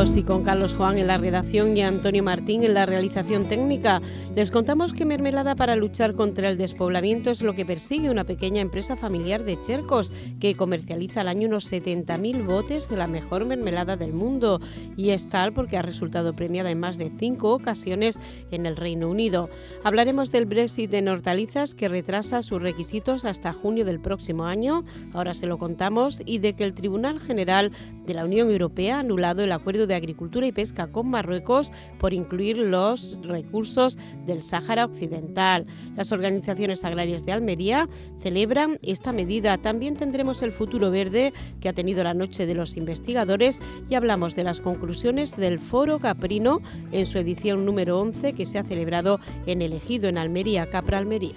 Y con Carlos Juan en la redacción y Antonio Martín en la realización técnica, les contamos que Mermelada para luchar contra el despoblamiento es lo que persigue una pequeña empresa familiar de Chercos que comercializa al año unos 70.000 botes de la mejor mermelada del mundo. Y es tal porque ha resultado premiada en más de cinco ocasiones en el Reino Unido. Hablaremos del Brexit en hortalizas que retrasa sus requisitos hasta junio del próximo año, ahora se lo contamos, y de que el Tribunal General de la Unión Europea ha anulado el acuerdo de Agricultura y Pesca con Marruecos por incluir los recursos del Sáhara Occidental. Las organizaciones agrarias de Almería celebran esta medida. También tendremos el futuro verde que ha tenido la noche de los investigadores y hablamos de las conclusiones del Foro Caprino en su edición número 11 que se ha celebrado en el Ejido en Almería, Capra Almería.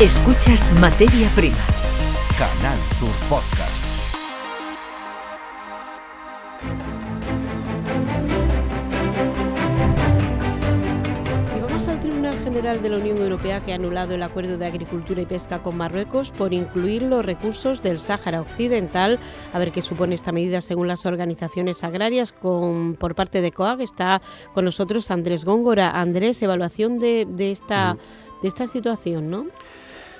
Escuchas Materia Prima. Canal Sur Podcast. General de la Unión Europea que ha anulado el acuerdo de agricultura y pesca con Marruecos por incluir los recursos del Sáhara Occidental. A ver qué supone esta medida según las organizaciones agrarias con, por parte de COAG. Está con nosotros Andrés Góngora. Andrés, evaluación de, esta, de esta situación, ¿no?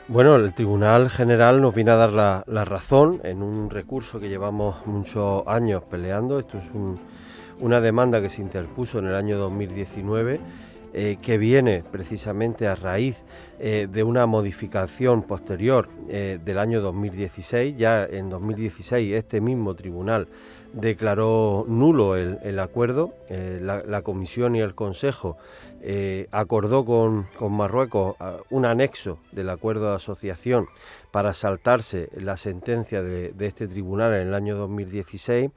Bueno, el Tribunal General nos viene a dar la, razón en un recurso que llevamos muchos años peleando. Esto es una demanda que se interpuso en el año 2019 eh, que viene precisamente a raíz eh, de una modificación posterior eh, del año 2016. Ya en 2016 este mismo tribunal declaró nulo el, acuerdo. La, Comisión y el Consejo acordó con, Marruecos ah, un anexo del acuerdo de asociación para saltarse la sentencia de, este tribunal en el año 2016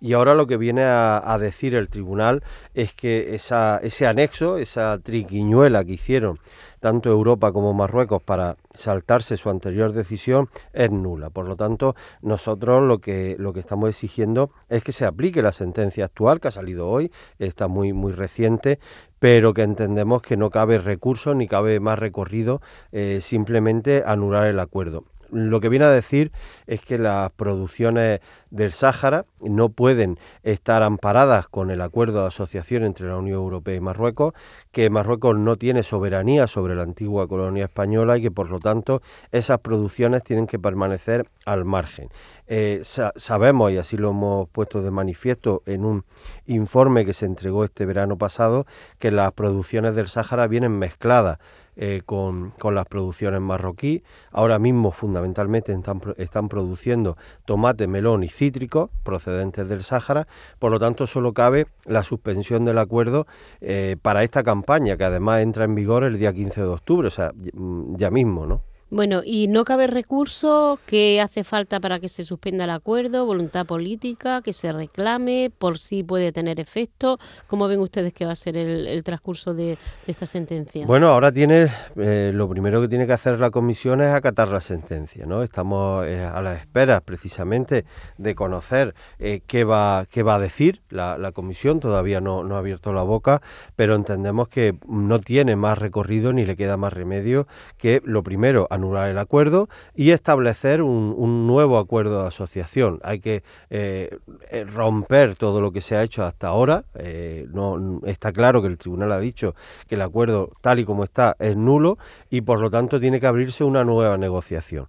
y ahora lo que viene a, decir el tribunal es que ese anexo, esa triquiñuela que hicieron tanto Europa como Marruecos para saltarse su anterior decisión es nula. Por lo tanto, nosotros lo que, lo que estamos exigiendo es que se aplique la sentencia actual que ha salido hoy, está muy, muy reciente, pero que entendemos que no cabe recurso ni cabe más recorrido, eh, simplemente anular el acuerdo lo que viene a decir es que las producciones del Sáhara no pueden estar amparadas con el acuerdo de asociación entre la Unión Europea y Marruecos, que Marruecos no tiene soberanía sobre la antigua colonia española y que por lo tanto esas producciones tienen que permanecer al margen. Eh, sabemos, y así lo hemos puesto de manifiesto en un informe que se entregó este verano pasado, que las producciones del Sáhara vienen mezcladas eh, con, las producciones marroquí. Ahora mismo fundamentalmente están, están, produciendo tomate, melón y cítricos procedentes del Sáhara. Por lo tanto, solo cabe la suspensión del acuerdo eh, para esta campaña, que además entra en vigor el día 15 de octubre, o sea, ya mismo, ¿no? Bueno, y no cabe recurso, ¿qué hace falta para que se suspenda el acuerdo? ¿Voluntad política? ¿Que se reclame? ¿Por si puede tener efecto? ¿Cómo ven ustedes que va a ser el, transcurso de, esta sentencia? Bueno, ahora tiene, eh, lo primero que tiene que hacer la comisión es acatar la sentencia, ¿no? Estamos eh, a la espera precisamente de conocer eh, qué, va, qué va a decir la, comisión, todavía no, no ha abierto la boca, pero entendemos que no tiene más recorrido ni le queda más remedio que lo primero, anular el acuerdo y establecer un, nuevo acuerdo de asociación. Hay que eh, eh, romper todo lo que se ha hecho hasta ahora. Eh, no está claro que el tribunal ha dicho que el acuerdo tal y como está es nulo y por lo tanto tiene que abrirse una nueva negociación.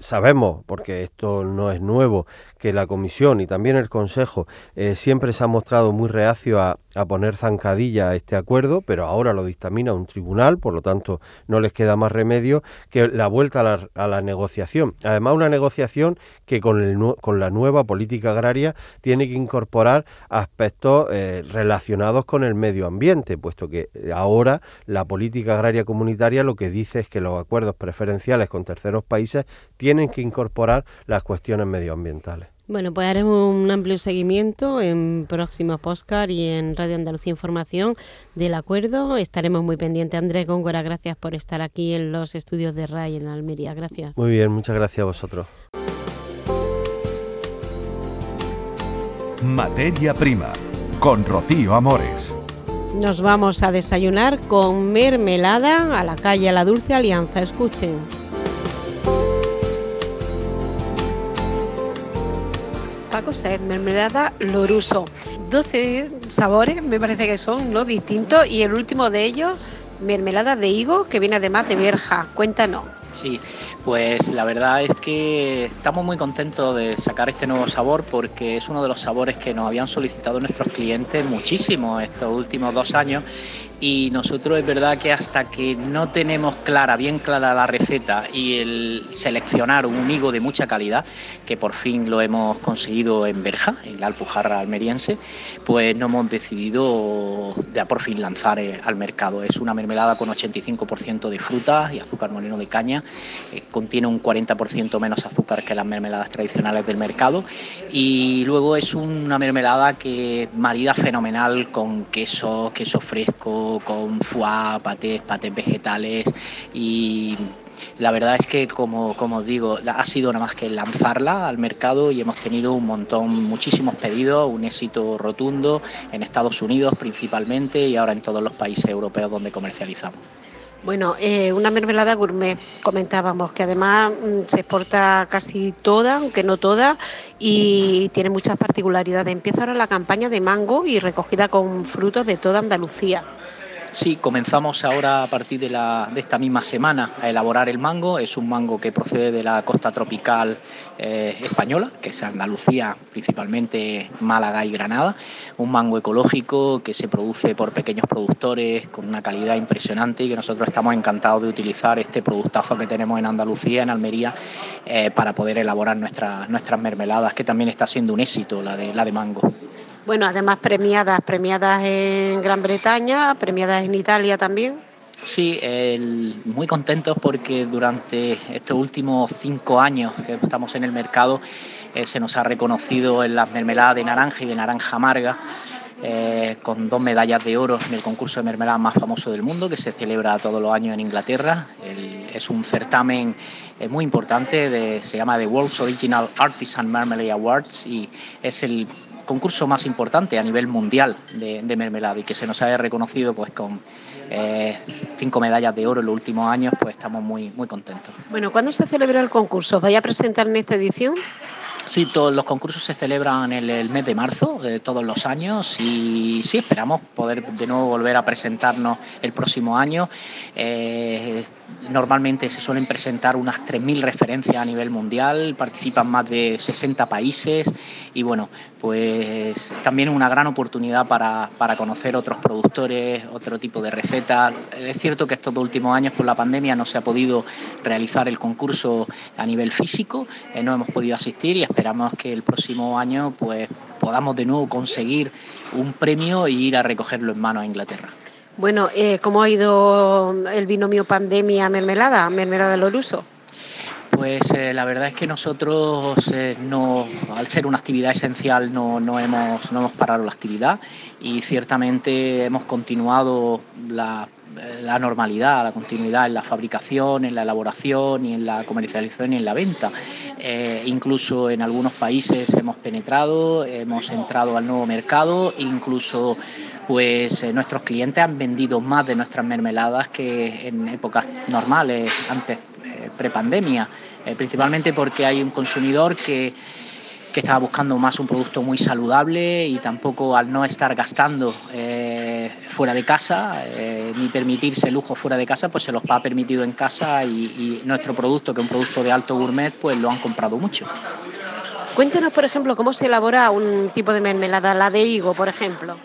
Sabemos, porque esto no es nuevo, que la Comisión y también el Consejo siempre se ha mostrado muy reacio a, poner zancadilla a este acuerdo, pero ahora lo dictamina un tribunal, por lo tanto no les queda más remedio que la vuelta a la, negociación. Además, una negociación que con, el, con la nueva política agraria tiene que incorporar aspectos eh, relacionados con el medio ambiente, puesto que ahora la política agraria comunitaria lo que dice es que los acuerdos preferenciales con terceros países tienen que incorporar las cuestiones medioambientales. Bueno, pues haremos un amplio seguimiento en próximos podcast y en Radio Andalucía Información del acuerdo. Estaremos muy pendientes. Andrés Góngora, gracias por estar aquí en los estudios de RAI en Almería. Gracias. Muy bien, muchas gracias a vosotros. Materia Prima, con Rocío Amores. Nos vamos a desayunar con mermelada a la calle La Dulce Alianza. Escuchen. Paco Sed, mermelada Loruso. 12 sabores me parece que son, ¿no? Distintos y el último de ellos, mermelada de higo que viene además de verja. Cuéntanos. Sí, pues la verdad es que estamos muy contentos de sacar este nuevo sabor porque es uno de los sabores que nos habían solicitado nuestros clientes muchísimo estos últimos dos años y nosotros es verdad que hasta que no tenemos clara, bien clara la receta y el seleccionar un higo de mucha calidad, que por fin lo hemos conseguido en Berja, en la Alpujarra almeriense, pues no hemos decidido ya por fin lanzar eh, al mercado. Es una mermelada con 85% de frutas y azúcar moreno de caña, eh, contiene un 40% menos azúcar que las mermeladas tradicionales del mercado y luego es una mermelada que marida fenomenal con queso, queso fresco, con foie, patés, patés vegetales y la verdad es que, como, como os digo, ha sido nada más que lanzarla al mercado y hemos tenido un montón, muchísimos pedidos, un éxito rotundo en Estados Unidos principalmente y ahora en todos los países europeos donde comercializamos. Bueno, eh, una mermelada gourmet, comentábamos, que además mm, se exporta casi toda, aunque no toda, y tiene muchas particularidades. Empieza ahora la campaña de mango y recogida con frutos de toda Andalucía. Sí, comenzamos ahora a partir de, esta misma semana a elaborar el mango. Es un mango que procede de la costa tropical eh, española, que es Andalucía, principalmente Málaga y Granada. Un mango ecológico que se produce por pequeños productores con una calidad impresionante y que nosotros estamos encantados de utilizar este productazo que tenemos en Andalucía, en Almería, eh, para poder elaborar nuestras nuestras mermeladas, que también está siendo un éxito la de mango. Bueno, además premiadas, premiadas en Gran Bretaña, premiadas en Italia también. Sí, muy contentos porque durante estos últimos cinco años que estamos en el mercado eh, se nos ha reconocido en las mermeladas de naranja y de naranja amarga. Eh, con dos medallas de oro en el concurso de mermelada más famoso del mundo que se celebra todos los años en Inglaterra. es un certamen eh, muy importante, se llama The World's Original Artisan Marmalade Awards y es el concurso más importante a nivel mundial de, mermelada y que se nos haya reconocido pues con eh, cinco medallas de oro en los últimos años, pues estamos muy, muy contentos. Bueno, ¿cuándo se celebra el concurso? ¿Vaya a presentar en esta edición? Sí, todos los concursos se celebran en el, mes de marzo de todos los años y sí esperamos poder de nuevo volver a presentarnos el próximo año. Eh, normalmente se suelen presentar unas 3.000 referencias a nivel mundial, participan más de 60 países y bueno, pues también una gran oportunidad para, conocer otros productores, otro tipo de recetas. Es cierto que estos dos últimos años por la pandemia no se ha podido realizar el concurso a nivel físico, eh, no hemos podido asistir y esperamos que el próximo año pues podamos de nuevo conseguir un premio e ir a recogerlo en mano a Inglaterra. Bueno, eh, ¿cómo ha ido el binomio pandemia-mermelada, mermelada Loruso? Pues eh, la verdad es que nosotros, eh, no, al ser una actividad esencial, no, no, hemos, no hemos parado la actividad y ciertamente hemos continuado la la normalidad, la continuidad en la fabricación, en la elaboración y en la comercialización y en la venta. Eh, incluso en algunos países hemos penetrado, hemos entrado al nuevo mercado, incluso pues eh, nuestros clientes han vendido más de nuestras mermeladas que en épocas normales, antes eh, prepandemia, principalmente porque hay un consumidor que que estaba buscando más un producto muy saludable y tampoco al no estar gastando eh, fuera de casa eh, ni permitirse lujo fuera de casa, pues se los ha permitido en casa y, nuestro producto, que es un producto de alto gourmet, pues lo han comprado mucho. Cuéntenos, por ejemplo, cómo se elabora un tipo de mermelada, la de higo, por ejemplo.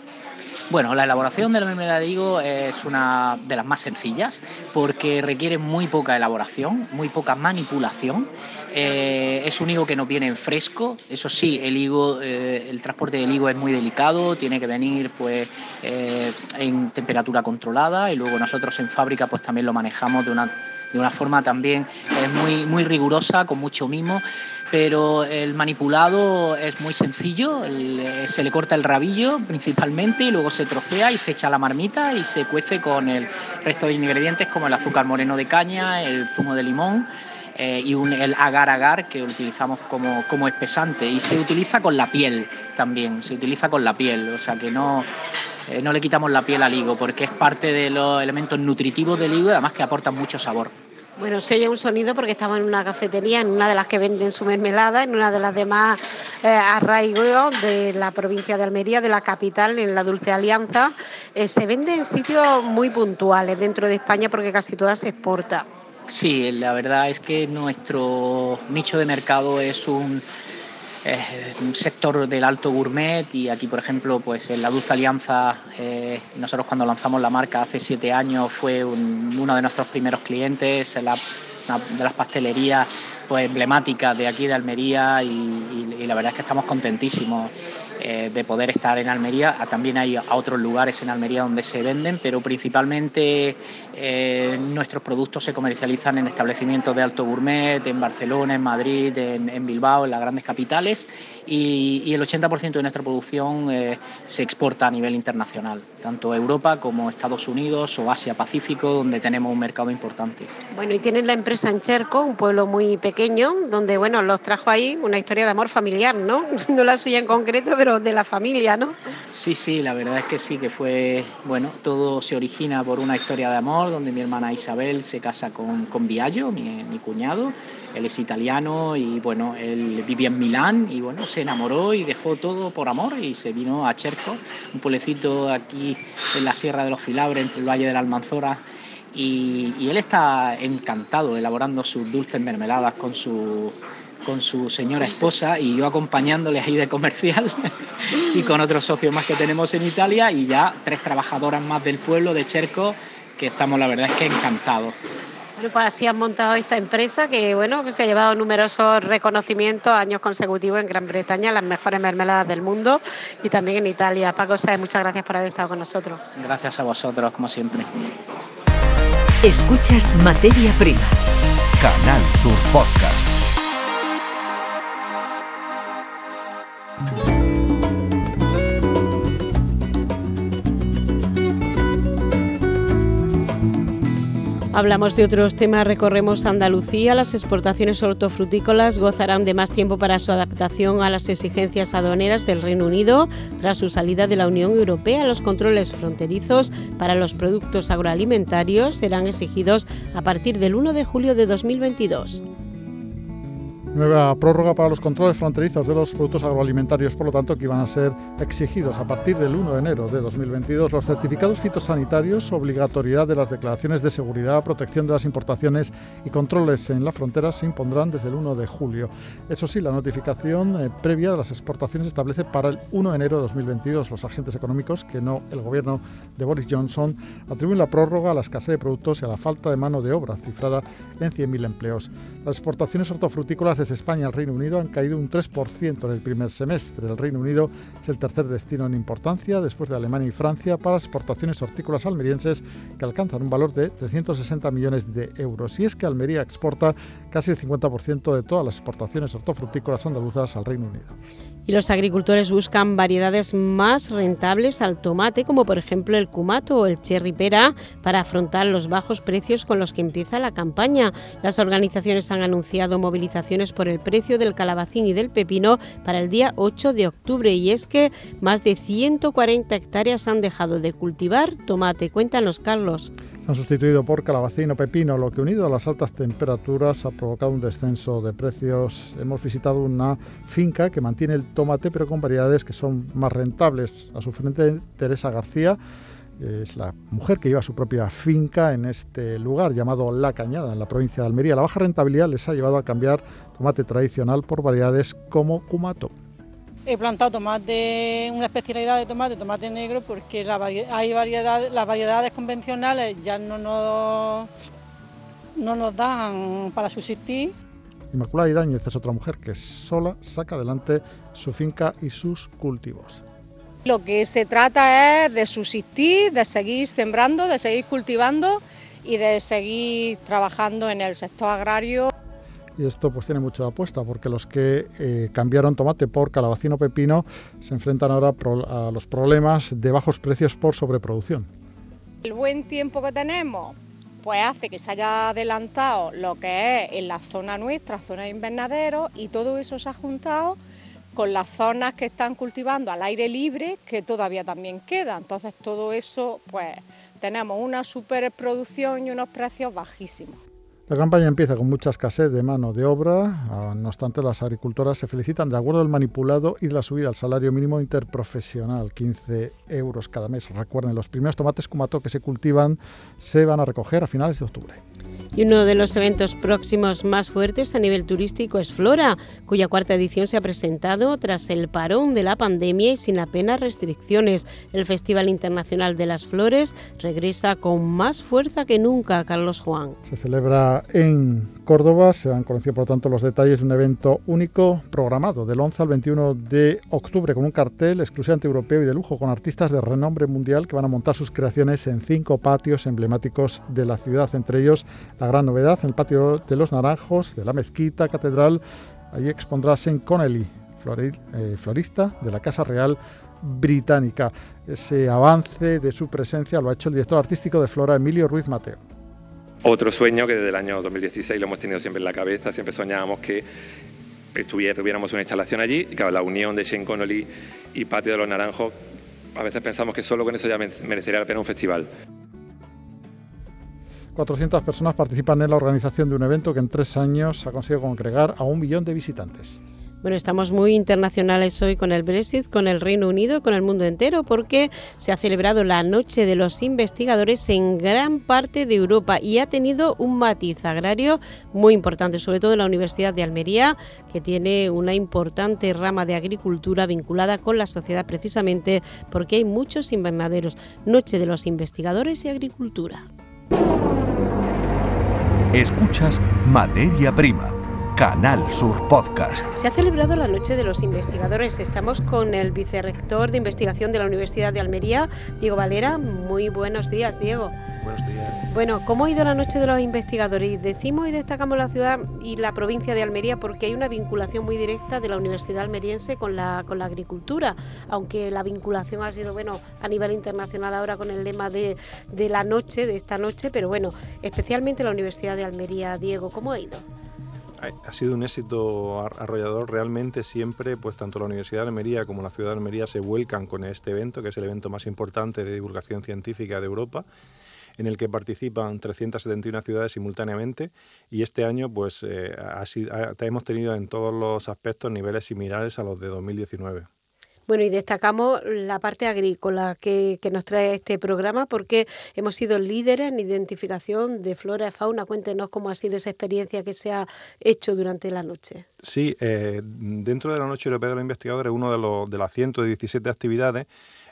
Bueno, la elaboración de la mermelada de higo es una de las más sencillas porque requiere muy poca elaboración, muy poca manipulación. Eh, es un higo que no viene en fresco, eso sí, el higo, eh, el transporte del higo es muy delicado, tiene que venir pues eh, en temperatura controlada y luego nosotros en fábrica pues también lo manejamos de una de una forma también muy, muy rigurosa, con mucho mimo, pero el manipulado es muy sencillo, se le corta el rabillo principalmente y luego se trocea y se echa la marmita y se cuece con el resto de ingredientes como el azúcar moreno de caña, el zumo de limón. eh, y un, el agar-agar que utilizamos como, como espesante y se utiliza con la piel también, se utiliza con la piel, o sea que no, eh, no le quitamos la piel al higo porque es parte de los elementos nutritivos del higo y además que aportan mucho sabor. Bueno, se oye un sonido porque estamos en una cafetería, en una de las que venden su mermelada, en una de las demás eh, arraigos de la provincia de Almería, de la capital, en la Dulce Alianza. Eh, se vende en sitios muy puntuales dentro de España porque casi toda se exporta. Sí, la verdad es que nuestro nicho de mercado es un un sector del alto gourmet y aquí, por ejemplo, pues en la Dulce Alianza, eh, nosotros cuando lanzamos la marca hace siete años fue uno de nuestros primeros clientes, la, una de las pastelerías pues, emblemáticas de aquí de Almería y la verdad es que estamos contentísimos. Eh, de poder estar en Almería. Ah, también hay otros lugares en Almería donde se venden, pero principalmente eh, nuestros productos se comercializan en establecimientos de alto gourmet, en Barcelona, en Madrid, en, Bilbao, en las grandes capitales, y, el 80% de nuestra producción eh, se exporta a nivel internacional, tanto Europa como Estados Unidos o Asia-Pacífico, donde tenemos un mercado importante. Bueno, y tienen la empresa en Cherco, un pueblo muy pequeño, donde bueno, los trajo ahí una historia de amor familiar, ¿no? No la suya en concreto, pero de la familia, ¿no? Sí, sí, la verdad es que sí, que fue, bueno, todo se origina por una historia de amor, donde mi hermana Isabel se casa con, con Viallo, mi, mi cuñado, él es italiano y bueno, él vivía en Milán y bueno, se enamoró y dejó todo por amor y se vino a Cherco, un pueblecito aquí en la Sierra de los Filabres, entre el Valle de la Almanzora. Y, y él está encantado elaborando sus dulces mermeladas con su con su señora esposa y yo acompañándole ahí de comercial y con otros socios más que tenemos en Italia y ya tres trabajadoras más del pueblo de Cherco que estamos la verdad es que encantados. Bueno, pues así han montado esta empresa que bueno que se ha llevado numerosos reconocimientos años consecutivos en Gran Bretaña, las mejores mermeladas del mundo y también en Italia. Paco Sáez, muchas gracias por haber estado con nosotros. Gracias a vosotros, como siempre. Escuchas Materia Prima. Canal Sur Podcast. Hablamos de otros temas, recorremos Andalucía. Las exportaciones hortofrutícolas gozarán de más tiempo para su adaptación a las exigencias aduaneras del Reino Unido tras su salida de la Unión Europea. Los controles fronterizos para los productos agroalimentarios serán exigidos a partir del 1 de julio de 2022. Nueva prórroga para los controles fronterizos de los productos agroalimentarios, por lo tanto, que iban a ser exigidos a partir del 1 de enero de 2022 los certificados fitosanitarios, obligatoriedad de las declaraciones de seguridad, protección de las importaciones y controles en la frontera se impondrán desde el 1 de julio. Eso sí, la notificación eh, previa de las exportaciones establece para el 1 de enero de 2022 los agentes económicos, que no el gobierno de Boris Johnson, atribuyen la prórroga a la escasez de productos y a la falta de mano de obra, cifrada en 100.000 empleos. Las exportaciones hortofrutícolas desde España al Reino Unido han caído un 3% en el primer semestre. El Reino Unido es el tercer destino en importancia, después de Alemania y Francia, para exportaciones hortícolas almerienses que alcanzan un valor de 360 millones de euros. Y es que Almería exporta casi el 50% de todas las exportaciones hortofrutícolas andaluzas al Reino Unido. Y los agricultores buscan variedades más rentables al tomate, como por ejemplo el cumato o el cherry pera, para afrontar los bajos precios con los que empieza la campaña. Las organizaciones han anunciado movilizaciones por el precio del calabacín y del pepino para el día 8 de octubre y es que más de 140 hectáreas han dejado de cultivar tomate. Cuéntanos, Carlos han sustituido por calabacín o pepino, lo que unido a las altas temperaturas ha provocado un descenso de precios. Hemos visitado una finca que mantiene el tomate pero con variedades que son más rentables. A su frente Teresa García es la mujer que lleva su propia finca en este lugar llamado La Cañada, en la provincia de Almería. La baja rentabilidad les ha llevado a cambiar tomate tradicional por variedades como cumato. He plantado tomate, una especialidad de tomate, tomate negro, porque hay variedad, las variedades convencionales ya no nos, no nos dan para subsistir. Inmaculada Idañez es otra mujer que sola saca adelante su finca y sus cultivos. Lo que se trata es de subsistir, de seguir sembrando, de seguir cultivando y de seguir trabajando en el sector agrario y esto pues tiene mucha apuesta porque los que eh, cambiaron tomate por calabacín o pepino se enfrentan ahora a los problemas de bajos precios por sobreproducción. El buen tiempo que tenemos pues hace que se haya adelantado lo que es en la zona nuestra, zona de invernadero, y todo eso se ha juntado con las zonas que están cultivando al aire libre, que todavía también queda. Entonces todo eso, pues tenemos una superproducción y unos precios bajísimos. La campaña empieza con mucha escasez de mano de obra, ah, no obstante las agricultoras se felicitan de acuerdo al manipulado y de la subida al salario mínimo interprofesional, 15 euros cada mes. Recuerden, los primeros tomates cumato que se cultivan se van a recoger a finales de octubre. Y uno de los eventos próximos más fuertes a nivel turístico es Flora, cuya cuarta edición se ha presentado tras el parón de la pandemia y sin apenas restricciones. El Festival Internacional de las Flores regresa con más fuerza que nunca, Carlos Juan. Se celebra en Córdoba, se han conocido por tanto los detalles de un evento único programado del 11 al 21 de octubre con un cartel exclusivamente europeo y de lujo con artistas de renombre mundial que van a montar sus creaciones en cinco patios emblemáticos de la ciudad, entre ellos la gran novedad el patio de los Naranjos, de la Mezquita Catedral. Allí expondrá Sean Connelly, eh, florista de la Casa Real Británica. Ese avance de su presencia lo ha hecho el director artístico de Flora, Emilio Ruiz Mateo. Otro sueño que desde el año 2016 lo hemos tenido siempre en la cabeza, siempre soñábamos que tuviéramos una instalación allí y que la unión de Shane Connolly y Patio de los Naranjos, a veces pensamos que solo con eso ya merecería la pena un festival. 400 personas participan en la organización de un evento que en tres años ha conseguido congregar a un millón de visitantes. Bueno, estamos muy internacionales hoy con el Brexit, con el Reino Unido, con el mundo entero, porque se ha celebrado la Noche de los Investigadores en gran parte de Europa y ha tenido un matiz agrario muy importante, sobre todo en la Universidad de Almería, que tiene una importante rama de agricultura vinculada con la sociedad precisamente porque hay muchos invernaderos. Noche de los Investigadores y Agricultura. Escuchas Materia Prima Canal Sur Podcast. Se ha celebrado la Noche de los Investigadores. Estamos con el vicerrector de investigación de la Universidad de Almería, Diego Valera. Muy buenos días, Diego. Buenos días. Bueno, ¿cómo ha ido la Noche de los Investigadores? decimos y destacamos la ciudad y la provincia de Almería porque hay una vinculación muy directa de la Universidad almeriense con la, con la agricultura, aunque la vinculación ha sido, bueno, a nivel internacional ahora con el lema de, de la noche, de esta noche, pero bueno, especialmente la Universidad de Almería. Diego, ¿cómo ha ido? Ha sido un éxito arrollador realmente siempre, pues tanto la Universidad de Almería como la ciudad de Almería se vuelcan con este evento, que es el evento más importante de divulgación científica de Europa en el que participan 371 ciudades simultáneamente y este año pues eh, hemos tenido en todos los aspectos niveles similares a los de 2019. Bueno, y destacamos la parte agrícola que, nos trae este programa porque hemos sido líderes en identificación de flora y fauna. Cuéntenos cómo ha sido esa experiencia que se ha hecho durante la noche. Sí, eh, dentro de la Noche Europea de los Investigadores, uno de, los, de las 117 actividades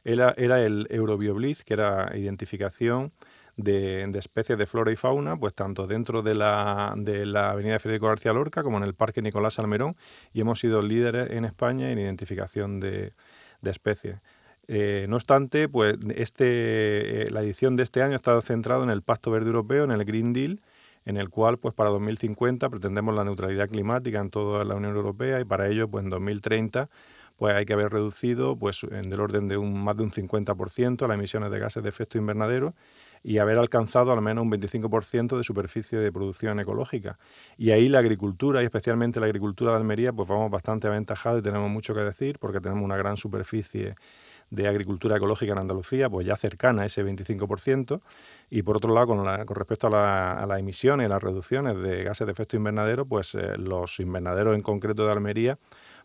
era, era el Eurobioblitz, que era identificación de, especies de flora y fauna, pues tanto dentro de la, de la Avenida Federico García Lorca como en el Parque Nicolás Almerón, y hemos sido líderes en España en identificación de, de especies. Eh, no obstante, pues este, eh, la edición de este año ha estado centrada en el Pacto Verde Europeo, en el Green Deal, en el cual pues para 2050 pretendemos la neutralidad climática en toda la Unión Europea y para ello pues en 2030 pues hay que haber reducido pues en el orden de un, más de un 50% las emisiones de gases de efecto invernadero y haber alcanzado al menos un 25% de superficie de producción ecológica. Y ahí la agricultura, y especialmente la agricultura de Almería, pues vamos bastante aventajados y tenemos mucho que decir porque tenemos una gran superficie de agricultura ecológica en Andalucía, pues ya cercana a ese 25%, y por otro lado, con, respecto a, las emisiones y las reducciones de gases de efecto invernadero, pues eh, los invernaderos en concreto de Almería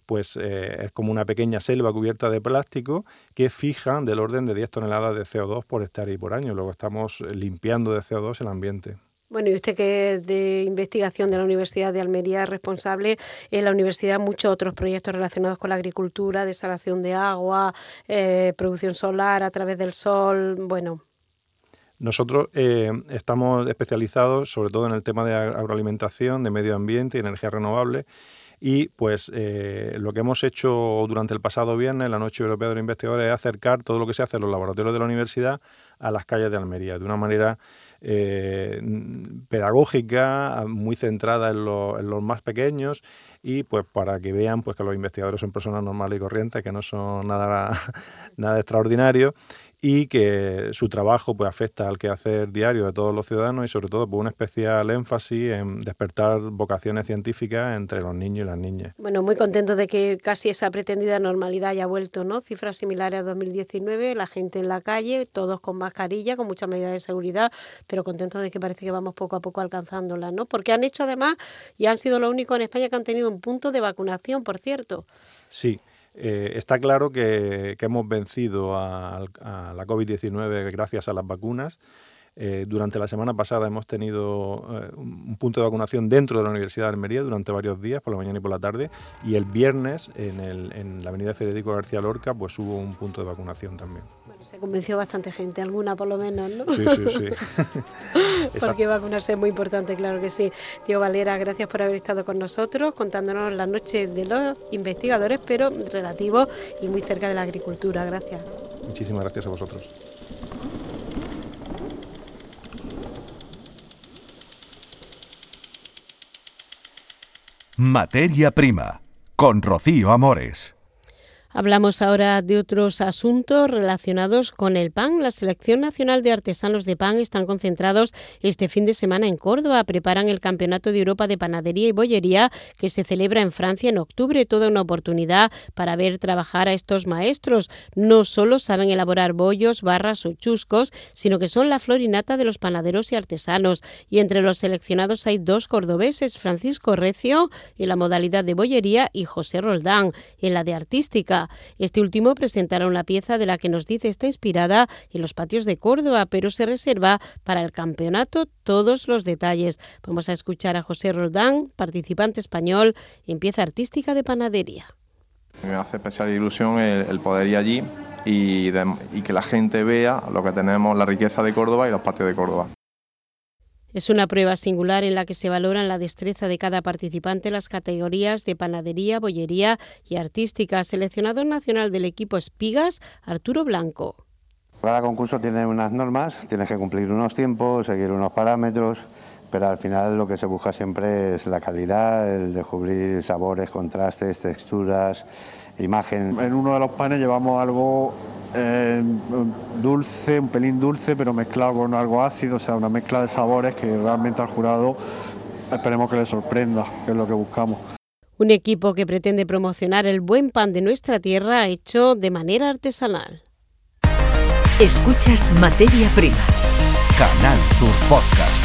pues eh, es como una pequeña selva cubierta de plástico que fija del orden de 10 toneladas de CO2 por hectárea y por año. Luego estamos eh, limpiando de CO2 el ambiente. Bueno, y usted que es de investigación de la Universidad de Almería, responsable en la universidad muchos otros proyectos relacionados con la agricultura, desalación de agua, eh, producción solar a través del sol, bueno. Nosotros estamos especializados sobre todo en el tema de agroalimentación, de medio ambiente y energía renovable y pues eh, lo que hemos hecho durante el pasado viernes, la Noche Europea de los Investigadores, es acercar todo lo que se hace en los laboratorios de la universidad a las calles de Almería, de una manera eh, pedagógica, muy centrada en, los más pequeños y pues para que vean pues que los investigadores son personas normales y corrientes, que no son nada, nada extraordinario y que su trabajo pues afecta al quehacer diario de todos los ciudadanos y sobre todo por un especial énfasis en despertar vocaciones científicas entre los niños y las niñas. Bueno, muy contento de que casi esa pretendida normalidad haya vuelto, ¿no? Cifras similares a 2019, la gente en la calle, todos con mascarilla, con muchas medidas de seguridad, pero contentos de que parece que vamos poco a poco alcanzándola, ¿no? Porque han hecho además y han sido lo único en España que han tenido un punto de vacunación, por cierto. Sí, eh, está claro que, hemos vencido a, la COVID-19 gracias a las vacunas. Eh, durante la semana pasada hemos tenido eh, un punto de vacunación dentro de la Universidad de Almería durante varios días, por la mañana y por la tarde, y el viernes en, en la avenida Federico García Lorca pues hubo un punto de vacunación también. Se convenció bastante gente, alguna por lo menos, ¿no? Sí, sí, sí. Porque vacunarse es muy importante, claro que sí. Tío Valera, gracias por haber estado con nosotros, contándonos la noche de los investigadores, pero relativo y muy cerca de la agricultura. Gracias. Muchísimas gracias a vosotros. Materia Prima, con Rocío Amores. Hablamos ahora de otros asuntos relacionados con el pan. La Selección Nacional de Artesanos de Pan están concentrados este fin de semana en Córdoba. Preparan el Campeonato de Europa de Panadería y Bollería que se celebra en Francia en octubre. Toda una oportunidad para ver trabajar a estos maestros. No solo saben elaborar bollos, barras o chuscos, sino que son la florinata de los panaderos y artesanos. Y entre los seleccionados hay dos cordobeses, Francisco Recio en la modalidad de bollería y José Roldán en la de artística. Este último presentará una pieza de la que nos dice está inspirada en los patios de Córdoba, pero se reserva para el campeonato todos los detalles. Vamos a escuchar a José Roldán, participante español en pieza artística de panadería. Me hace especial ilusión el, poder ir allí y, y que la gente vea lo que tenemos, la riqueza de Córdoba y los patios de Córdoba. Es una prueba singular en la que se valoran la destreza de cada participante en las categorías de panadería, bollería y artística. Seleccionador nacional del equipo Espigas, Arturo Blanco. Cada concurso tiene unas normas, tienes que cumplir unos tiempos, seguir unos parámetros, pero al final lo que se busca siempre es la calidad, el descubrir sabores, contrastes, texturas, imagen. En uno de los panes llevamos algo eh, dulce, un pelín dulce, pero mezclado con algo ácido, o sea, una mezcla de sabores que realmente al jurado esperemos que le sorprenda, que es lo que buscamos. Un equipo que pretende promocionar el buen pan de nuestra tierra hecho de manera artesanal. Escuchas Materia Prima. Canal Sur Podcast.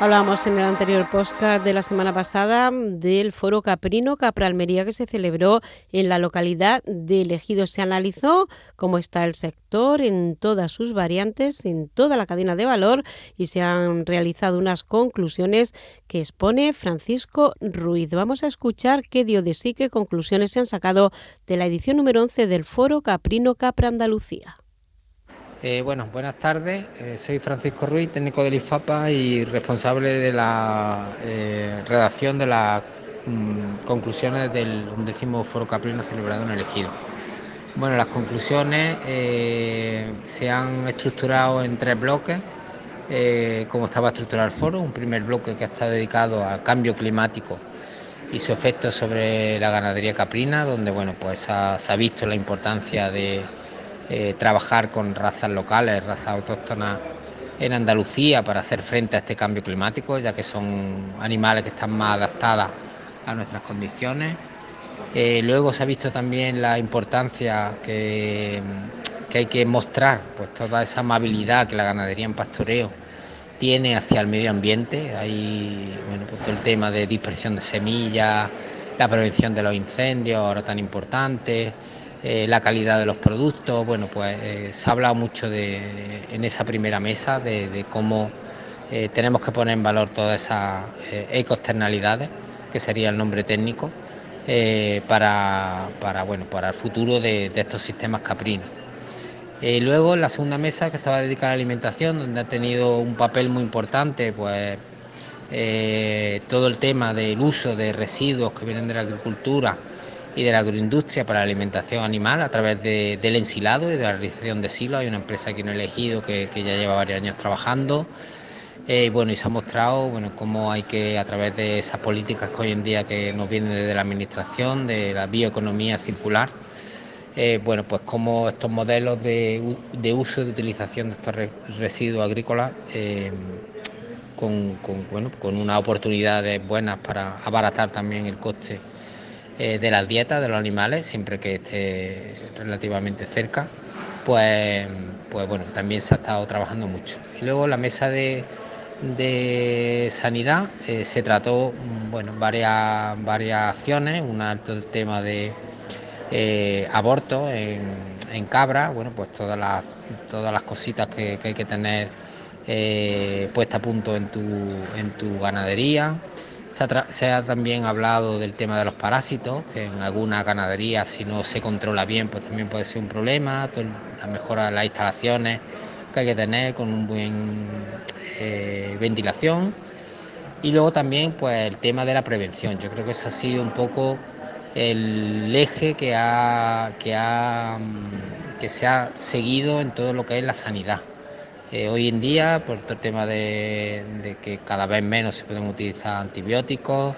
Hablábamos en el anterior podcast de la semana pasada del foro Caprino Capralmería que se celebró en la localidad de Ejido. Se analizó cómo está el sector en todas sus variantes, en toda la cadena de valor y se han realizado unas conclusiones que expone Francisco Ruiz. Vamos a escuchar qué dio de sí, qué conclusiones se han sacado de la edición número 11 del foro Caprino Capra Andalucía. Eh, bueno, buenas tardes. Eh, soy Francisco Ruiz, técnico del IFAPA y responsable de la eh, redacción de las mm, conclusiones del undécimo Foro Caprino celebrado en el Ejido. Bueno, las conclusiones se han estructurado en tres bloques, como estaba estructurado el foro. Un primer bloque que está dedicado al cambio climático y su efecto sobre la ganadería caprina, donde bueno, pues se ha visto la importancia de eh, trabajar con razas locales, razas autóctonas en Andalucía para hacer frente a este cambio climático, ya que son animales que están más adaptadas a nuestras condiciones. Eh, luego se ha visto también la importancia que, hay que mostrar, pues toda esa amabilidad que la ganadería en pastoreo tiene hacia el medio ambiente. Hay bueno, pues todo el tema de dispersión de semillas, la prevención de los incendios, ahora tan importante, eh, la calidad de los productos. Bueno, pues eh, se ha hablado mucho de, en esa primera mesa de, cómo eh, tenemos que poner en valor todas esas ecoexternalidades, que sería el nombre técnico, para, bueno, para el futuro de, estos sistemas caprinos. luego la segunda mesa que estaba dedicada a la alimentación, donde ha tenido un papel muy importante, pues todo el tema del uso de residuos que vienen de la agricultura, y de la agroindustria para la alimentación animal a través del ensilado y de la realización de silos. Hay una empresa aquí en el Ejido que, ya lleva varios años trabajando. Eh, bueno, y se ha mostrado bueno, cómo hay que, a través de esas políticas que hoy en día que nos vienen desde la administración, de la bioeconomía circular, eh, bueno, pues cómo estos modelos de, uso y de utilización de estos residuos agrícolas eh, con, bueno, con unas oportunidades buenas para abaratar también el coste eh, de las dietas de los animales, siempre que esté relativamente cerca, pues, pues bueno, también se ha estado trabajando mucho. Luego la mesa de, de sanidad se trató bueno, varias, varias acciones, un alto tema de eh, aborto en, cabra, bueno, pues todas las, todas las cositas que, hay que tener eh, puesta a punto en tu, en tu ganadería. Se ha, también hablado del tema de los parásitos, que en alguna ganadería si no se controla bien pues también puede ser un problema, la mejora de las instalaciones que hay que tener con un buen eh, ventilación y luego también pues el tema de la prevención. Yo creo que eso ha sido un poco el eje que, ha, que, ha, que se ha seguido en todo lo que es la sanidad. Eh, hoy en día, por todo el tema de, que cada vez menos se pueden utilizar antibióticos,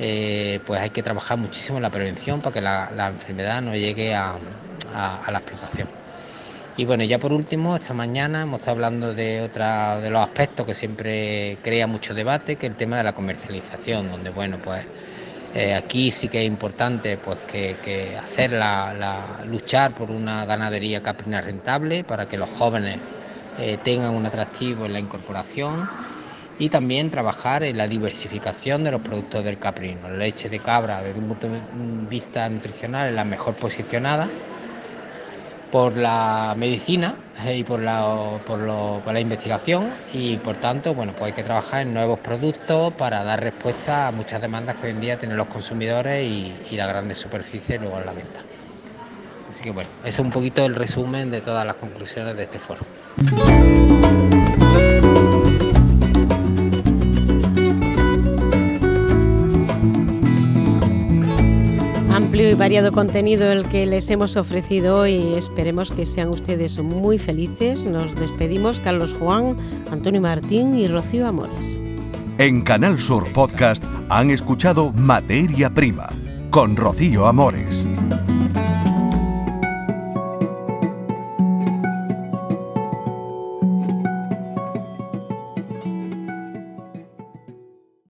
eh, pues hay que trabajar muchísimo en la prevención para que la, enfermedad no llegue a, la explotación. Y bueno, ya por último, esta mañana hemos estado hablando de otra de los aspectos que siempre crea mucho debate, que es el tema de la comercialización, donde bueno, pues eh, aquí sí que es importante pues, que, hacerla, luchar por una ganadería caprina rentable para que los jóvenes eh, tengan un atractivo en la incorporación y también trabajar en la diversificación de los productos del caprino. La leche de cabra desde un punto de vista nutricional es la mejor posicionada por la medicina eh, y por la, por, la investigación y por tanto bueno pues hay que trabajar en nuevos productos para dar respuesta a muchas demandas que hoy en día tienen los consumidores y, las grandes superficies luego en la venta. Así que bueno, es un poquito el resumen de todas las conclusiones de este foro. Amplio y variado contenido el que les hemos ofrecido hoy. Esperemos que sean ustedes muy felices. Nos despedimos Carlos Juan, Antonio Martín y Rocío Amores. En Canal Sur Podcast han escuchado Materia Prima con Rocío Amores.